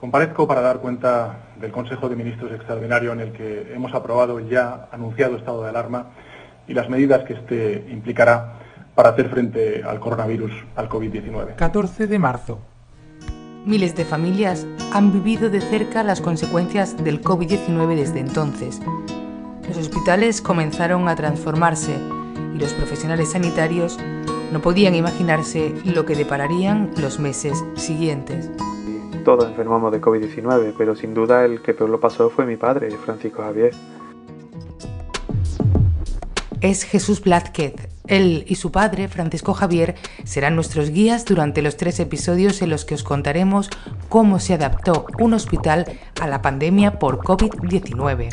Comparezco para dar cuenta del Consejo de Ministros extraordinario en el que hemos aprobado ya anunciado estado de alarma y las medidas que este implicará para hacer frente al coronavirus, al COVID-19. 14 de marzo. Miles de familias han vivido de cerca las consecuencias del COVID-19 desde entonces. Los hospitales comenzaron a transformarse y los profesionales sanitarios no podían imaginarse lo que depararían los meses siguientes. Todos enfermamos de COVID-19, pero sin duda el que peor lo pasó fue mi padre, Francisco Javier. Es Jesús Blázquez. Él y su padre, Francisco Javier, serán nuestros guías durante los tres episodios en los que os contaremos cómo se adaptó un hospital a la pandemia por COVID-19.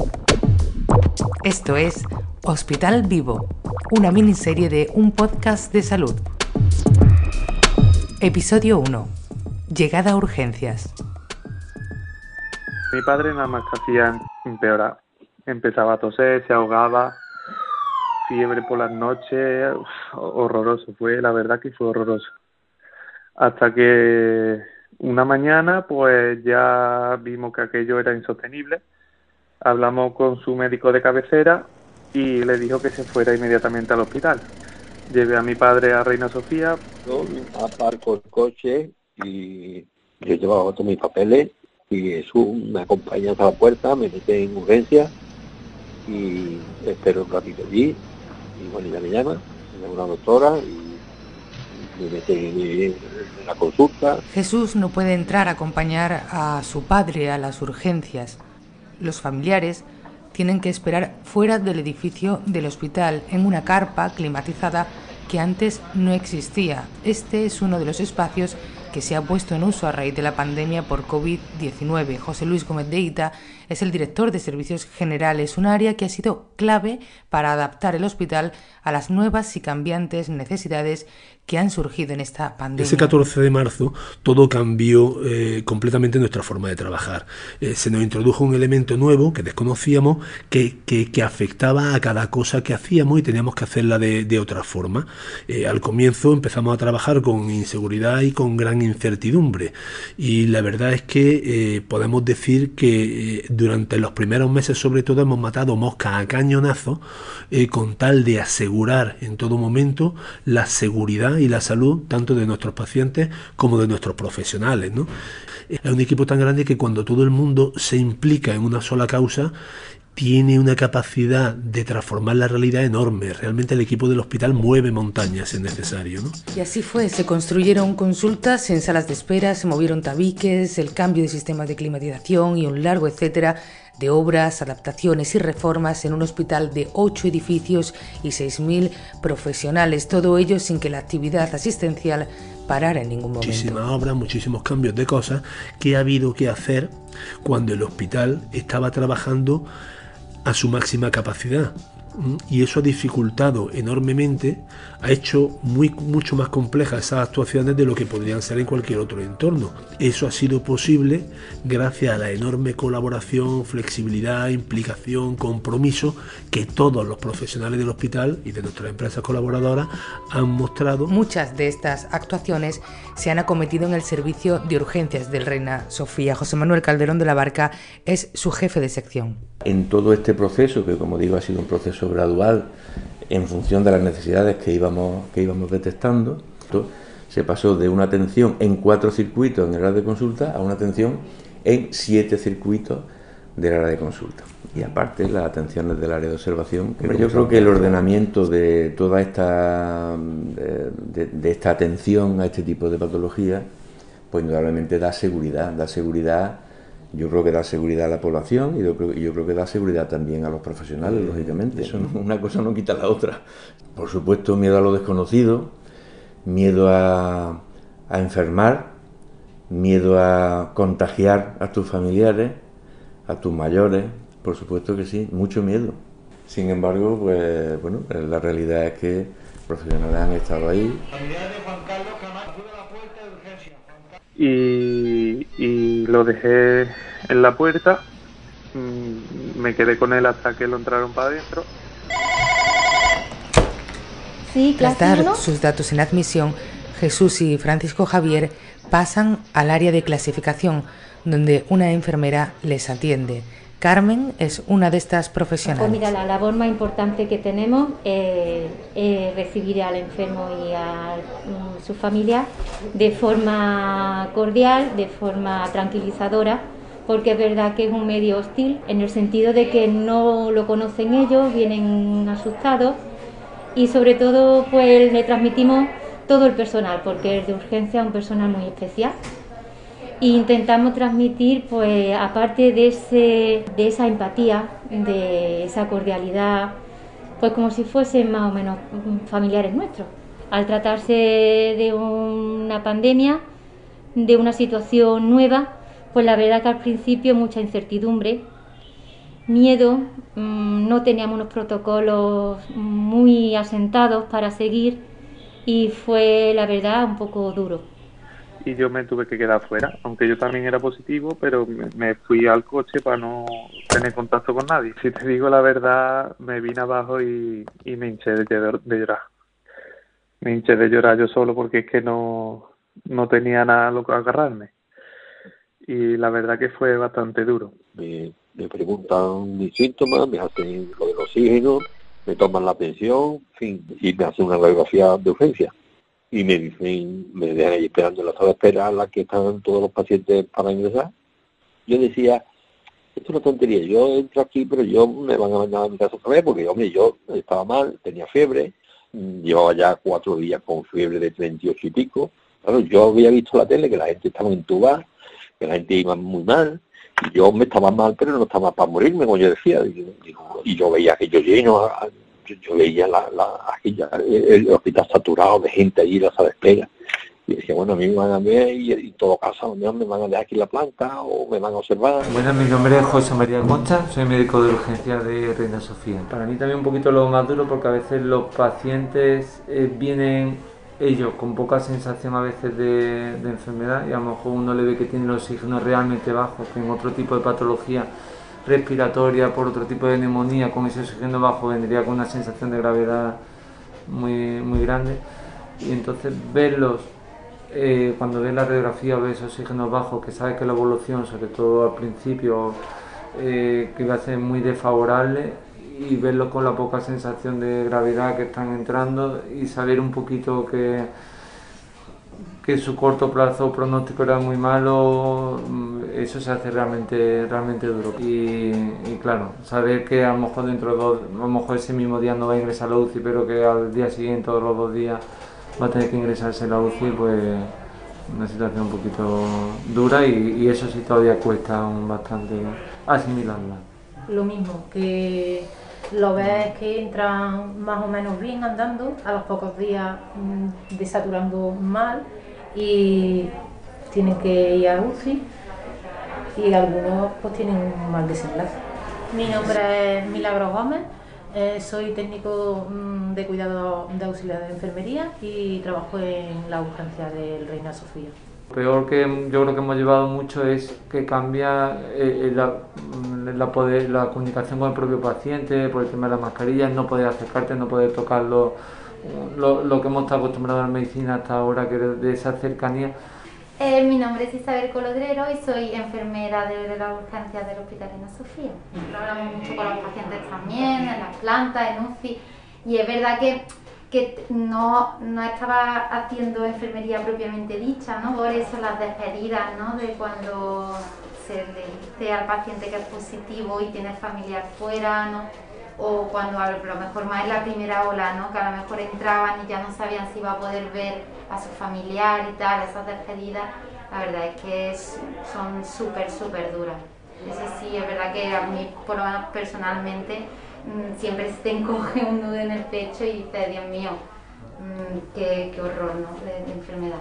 Esto es Hospital Vivo, una miniserie de un podcast de salud. Episodio 1. Llegada a urgencias. Mi padre nada más que hacía empeorar. Empezaba a toser, se ahogaba, fiebre por las noches, horroroso. Fue, la verdad que fue horroroso. Hasta que una mañana, pues ya vimos que aquello era insostenible. Hablamos con su médico de cabecera y le dijo que se fuera inmediatamente al hospital. Llevé a mi padre a Reina Sofía. Yo aparco el coche y yo llevaba todos mis papeles y Jesús me acompaña hasta la puerta, me mete en urgencia y espero un ratito allí y bueno, ya me llama, me llama una doctora y me mete en la consulta. Jesús no puede entrar a acompañar a su padre a las urgencias. Los familiares tienen que esperar fuera del edificio del hospital en una carpa climatizada que antes no existía. Este es uno de los espacios que se ha puesto en uso a raíz de la pandemia por COVID-19. José Luis Gómez de Ita es el director de Servicios Generales, un área que ha sido clave para adaptar el hospital a las nuevas y cambiantes necesidades que han surgido en esta pandemia. Ese 14 de marzo todo cambió eh, completamente nuestra forma de trabajar. Eh, se nos introdujo un elemento nuevo que desconocíamos que, que, afectaba a cada cosa que hacíamos y teníamos que hacerla de, de otra forma. Eh, al comienzo empezamos a trabajar con inseguridad y con gran incertidumbre y la verdad es que podemos decir que durante los primeros meses sobre todo hemos matado moscas a cañonazo con tal de asegurar en todo momento la seguridad y la salud tanto de nuestros pacientes como de nuestros profesionales. ¿no? Es un equipo tan grande que cuando todo el mundo se implica en una sola causa, tiene una capacidad de transformar la realidad enorme. Realmente el equipo del hospital mueve montañas si es necesario. ¿no? Y así fue, se construyeron consultas en salas de espera, se movieron tabiques, el cambio de sistemas de climatización y un largo etcétera de obras, adaptaciones y reformas en un hospital de ocho edificios y 6.000 profesionales, todo ello sin que la actividad asistencial parara en ningún momento. Muchísimas obras, muchísimos cambios de cosas que ha habido que hacer cuando el hospital estaba trabajando a su máxima capacidad y eso ha dificultado enormemente, ha hecho muy, mucho más complejas esas actuaciones de lo que podrían ser en cualquier otro entorno. Eso ha sido posible gracias a la enorme colaboración, flexibilidad, implicación, compromiso que todos los profesionales del hospital y de nuestras empresas colaboradoras han mostrado. Muchas de estas actuaciones se han acometido en el servicio de urgencias del Reina Sofía. José Manuel Calderón de la Barca es su jefe de sección. En todo este proceso, que como digo ha sido un proceso gradual en función de las necesidades que íbamos, que íbamos detectando, se pasó de una atención en cuatro circuitos en el área de consulta a una atención en siete circuitos del área de consulta. Y aparte las atenciones del área de observación. yo creo que el ordenamiento de toda esta, de, esta atención a este tipo de patologías, pues indudablemente da seguridad, da seguridad yo creo que da seguridad a la población y yo creo, yo creo que da seguridad también a los profesionales, lógicamente. Eso una cosa no quita la otra. Por supuesto, miedo a lo desconocido, miedo a, a enfermar, miedo a contagiar a tus familiares, a tus mayores, por supuesto que sí, mucho miedo. Sin embargo, pues bueno, la realidad es que profesionales han estado ahí. Y, y lo dejé en la puerta, mm, me quedé con él hasta que lo entraron para adentro. Sí, Tras dar sus datos en admisión, Jesús y Francisco Javier pasan al área de clasificación, donde una enfermera les atiende. Carmen es una de estas profesionales. Pues mira, la labor más importante que tenemos es, recibir al enfermo y a mm, su familia de forma cordial, de forma tranquilizadora, porque es verdad que es un medio hostil en el sentido de que no lo conocen ellos, vienen asustados y sobre todo pues le transmitimos todo el personal, porque es de urgencia un personal muy especial e intentamos transmitir, pues, aparte de, ese, de esa empatía, de esa cordialidad, pues como si fuesen más o menos familiares nuestros. Al tratarse de una pandemia, de una situación nueva, pues la verdad que al principio mucha incertidumbre, miedo, mm, no teníamos unos protocolos muy asentados para seguir y fue la verdad un poco duro y yo me tuve que quedar fuera, aunque yo también era positivo, pero me, fui al coche para no tener contacto con nadie. Si te digo la verdad, me vine abajo y, me hinché de, llorar. Me hinché de llorar yo solo porque es que no, no tenía nada a lo que agarrarme. Y la verdad que fue bastante duro. Me, preguntan mis síntomas, me hacen lo del oxígeno, me toman la pensión, fin, y me hacen una radiografía de urgencia y me dicen, me dejan ahí esperando en la sala de espera a la que están todos los pacientes para ingresar. Yo decía, esto es una tontería, yo entro aquí, pero yo me van a mandar a mi casa otra vez, porque hombre, yo estaba mal, tenía fiebre, llevaba ya cuatro días con fiebre de 38 y pico. Claro, yo había visto la tele que la gente estaba entubada, que la gente iba muy mal, y yo me estaba mal, pero no estaba para morirme, como yo decía. Y, yo veía que yo lleno, yo, veía la, la, el, hospital saturado de gente allí, la sala de espera. Y decía, bueno, a mí me van a ver y, en todo caso, me van a dejar aquí la planta o me van a observar. Bueno, mi nombre es José María Concha, soy médico de urgencia de Reina Sofía. Para mí también un poquito lo más duro porque a veces los pacientes eh, vienen ellos con poca sensación a veces de, de, enfermedad y a lo mejor uno le ve que tiene el oxígeno realmente bajo, que en otro tipo de patología respiratoria, por otro tipo de neumonía, con ese oxígeno bajo vendría con una sensación de gravedad muy, muy grande. Y entonces verlos, eh, cuando ves la radiografía ves oxígeno bajo, que sabes que la evolución, sobre todo al principio, eh, que va a ser muy desfavorable, y verlos con la poca sensación de gravedad que están entrando y saber un poquito que que su corto plazo pronóstico era muy malo, mm, eso se hace realmente, realmente duro. Y, claro, saber que a lo mejor dentro de dos, a lo mejor ese mismo día no va a ingresar a la UCI, pero que al día siguiente o los dos días va a tener que ingresarse a la UCI, pues una situación un poquito dura y, eso sí todavía cuesta bastante asimilarla. Lo mismo, que lo ves que entran más o menos bien andando, a los pocos días mm, desaturando mal y tienen que ir a UCI y algunos pues tienen un mal desenlace. Mi nombre es Milagro Gómez, eh, soy técnico mm, de cuidado de auxiliar de enfermería y trabajo en la urgencia del Reina Sofía. Lo peor que yo creo que hemos llevado mucho es que cambia eh, eh, la, mm, la, poder, la comunicación con el propio paciente por el tema de las mascarillas, no poder acercarte, no poder tocarlo lo, que hemos estado acostumbrados a la medicina hasta ahora, que de esa cercanía. Eh, mi nombre es Isabel Colodrero y soy enfermera de la urgencia del Hospital Reina Sofía. Hablamos mucho con los pacientes también, en las plantas, en UCI, y es verdad que, que no, no estaba haciendo enfermería propiamente dicha, ¿no? Por eso las despedidas, ¿no? De cuando se le dice al paciente que es positivo y tiene familiar fuera, ¿no? O cuando a lo mejor más en la primera ola, ¿no? que a lo mejor entraban y ya no sabían si iba a poder ver a su familiar y tal, esas despedidas, la verdad es que son súper, súper duras. Eso sí, es verdad que a mí, por lo menos personalmente, mm, siempre se encoge un nudo en el pecho y dices, Dios mío, mm, qué, qué, horror ¿no? de, enfermedad.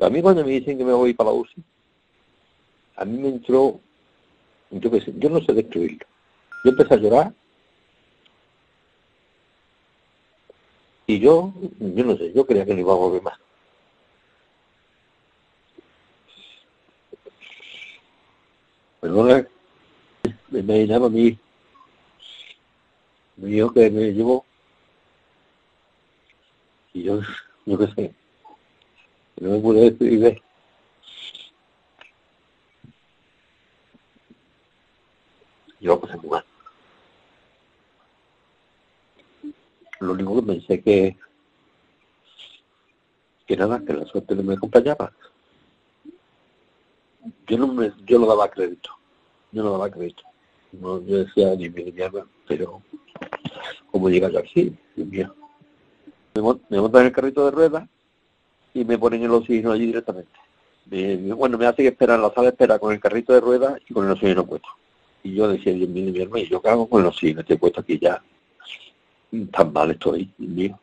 A mí cuando me dicen que me voy para la UCI, a mí me entró, yo, yo no sé describirlo. Yo empecé a llorar Y yo, yo no sé, yo creía que no iba a volver más. Perdona, me imaginaba a mí, mi hijo que me llevó, y yo, yo qué sé, no me pude despedir de él. Yo lo pasé muy. Lo único que pensé que, que nada, que la suerte no me acompañaba. Yo no me, yo lo daba crédito, yo no daba crédito. No, yo decía ni mi pero como llega yo aquí, Dios mío. Me, montan el carrito de ruedas y me ponen el oxígeno allí directamente. bueno, me hace que esperar la sala espera con el carrito de ruedas y con el oxígeno puesto. Y yo decía, Dios mío, mi hermano, yo qué hago con el oxígeno, estoy puesto aquí ya. Tan mal estoy, mío.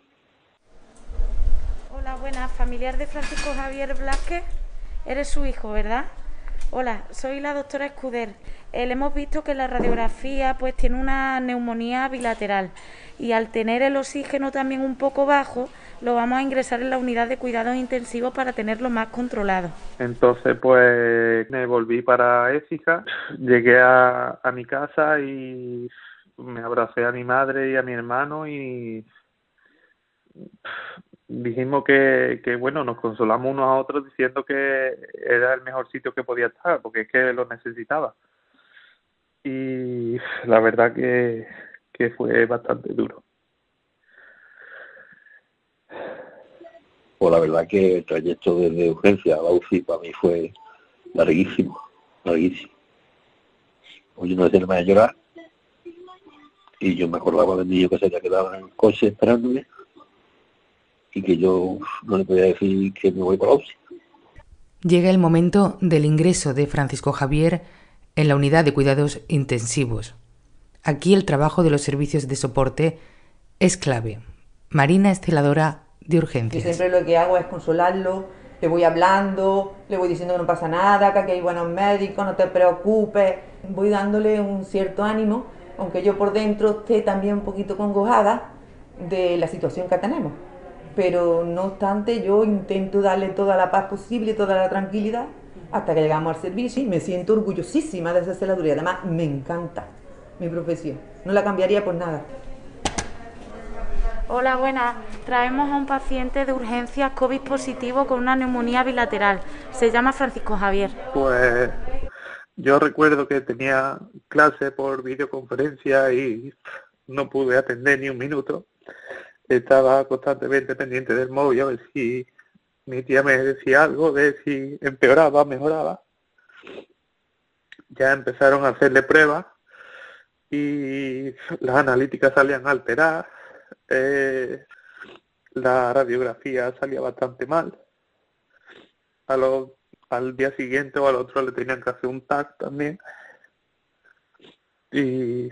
Hola, buenas, familiar de Francisco Javier Blasquez. Eres su hijo, ¿verdad? Hola, soy la doctora Escuder. Eh, hemos visto que la radiografía pues tiene una neumonía bilateral y al tener el oxígeno también un poco bajo, lo vamos a ingresar en la unidad de cuidados intensivos para tenerlo más controlado. Entonces pues me volví para Écija, llegué a, a mi casa y me abracé a mi madre y a mi hermano y dijimos que, que, bueno, nos consolamos unos a otros diciendo que era el mejor sitio que podía estar, porque es que lo necesitaba. Y la verdad que, que fue bastante duro. Pues la verdad que el trayecto desde urgencia a la UCI para mí fue larguísimo, larguísimo. Hoy no me a llorar y yo me acordaba del niño que se había quedado en el coche esperándome y que yo no le podía decir que me voy para la Llega el momento del ingreso de Francisco Javier en la unidad de cuidados intensivos. Aquí el trabajo de los servicios de soporte es clave. Marina es celadora de urgencias. Yo siempre lo que hago es consolarlo, le voy hablando, le voy diciendo que no pasa nada, que aquí hay buenos médicos, no te preocupes. Voy dándole un cierto ánimo, aunque yo por dentro esté también un poquito congojada de la situación que tenemos pero no obstante yo intento darle toda la paz posible, toda la tranquilidad hasta que llegamos al servicio y me siento orgullosísima de esa celaduría. Además, me encanta mi profesión. No la cambiaría por nada. Hola, buenas. Traemos a un paciente de urgencias COVID positivo con una neumonía bilateral. Se llama Francisco Javier. Pues yo recuerdo que tenía clase por videoconferencia y no pude atender ni un minuto estaba constantemente pendiente del móvil a ver si mi tía me decía algo, de si empeoraba, mejoraba. Ya empezaron a hacerle pruebas y las analíticas salían alteradas, eh, la radiografía salía bastante mal. A al día siguiente o al otro le tenían que hacer un TAC también. Y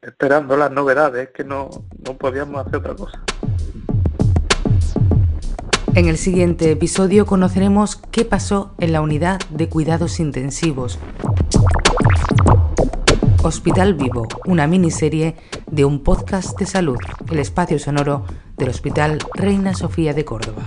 esperando las novedades, que no, no podíamos hacer otra cosa. En el siguiente episodio conoceremos qué pasó en la unidad de cuidados intensivos. Hospital Vivo, una miniserie de un podcast de salud, el espacio sonoro del Hospital Reina Sofía de Córdoba.